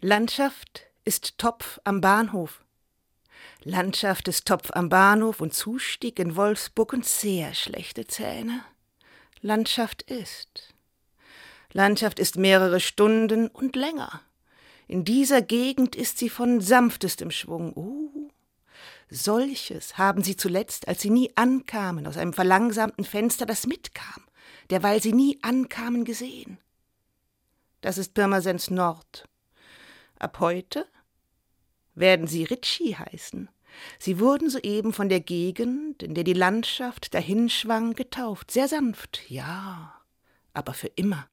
Landschaft ist Topf am Bahnhof. Landschaft ist Topf am Bahnhof und Zustieg in Wolfsburg und sehr schlechte Zähne. Landschaft ist. Landschaft ist mehrere Stunden und länger. In dieser Gegend ist sie von sanftestem Schwung. Uh, solches haben sie zuletzt, als sie nie ankamen, aus einem verlangsamten Fenster, das mitkam, derweil sie nie ankamen, gesehen. Das ist Pirmasens Nord. Ab heute werden sie Ritchie heißen. Sie wurden soeben von der Gegend, in der die Landschaft dahinschwang, getauft, sehr sanft, ja, aber für immer.